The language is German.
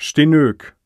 Stenök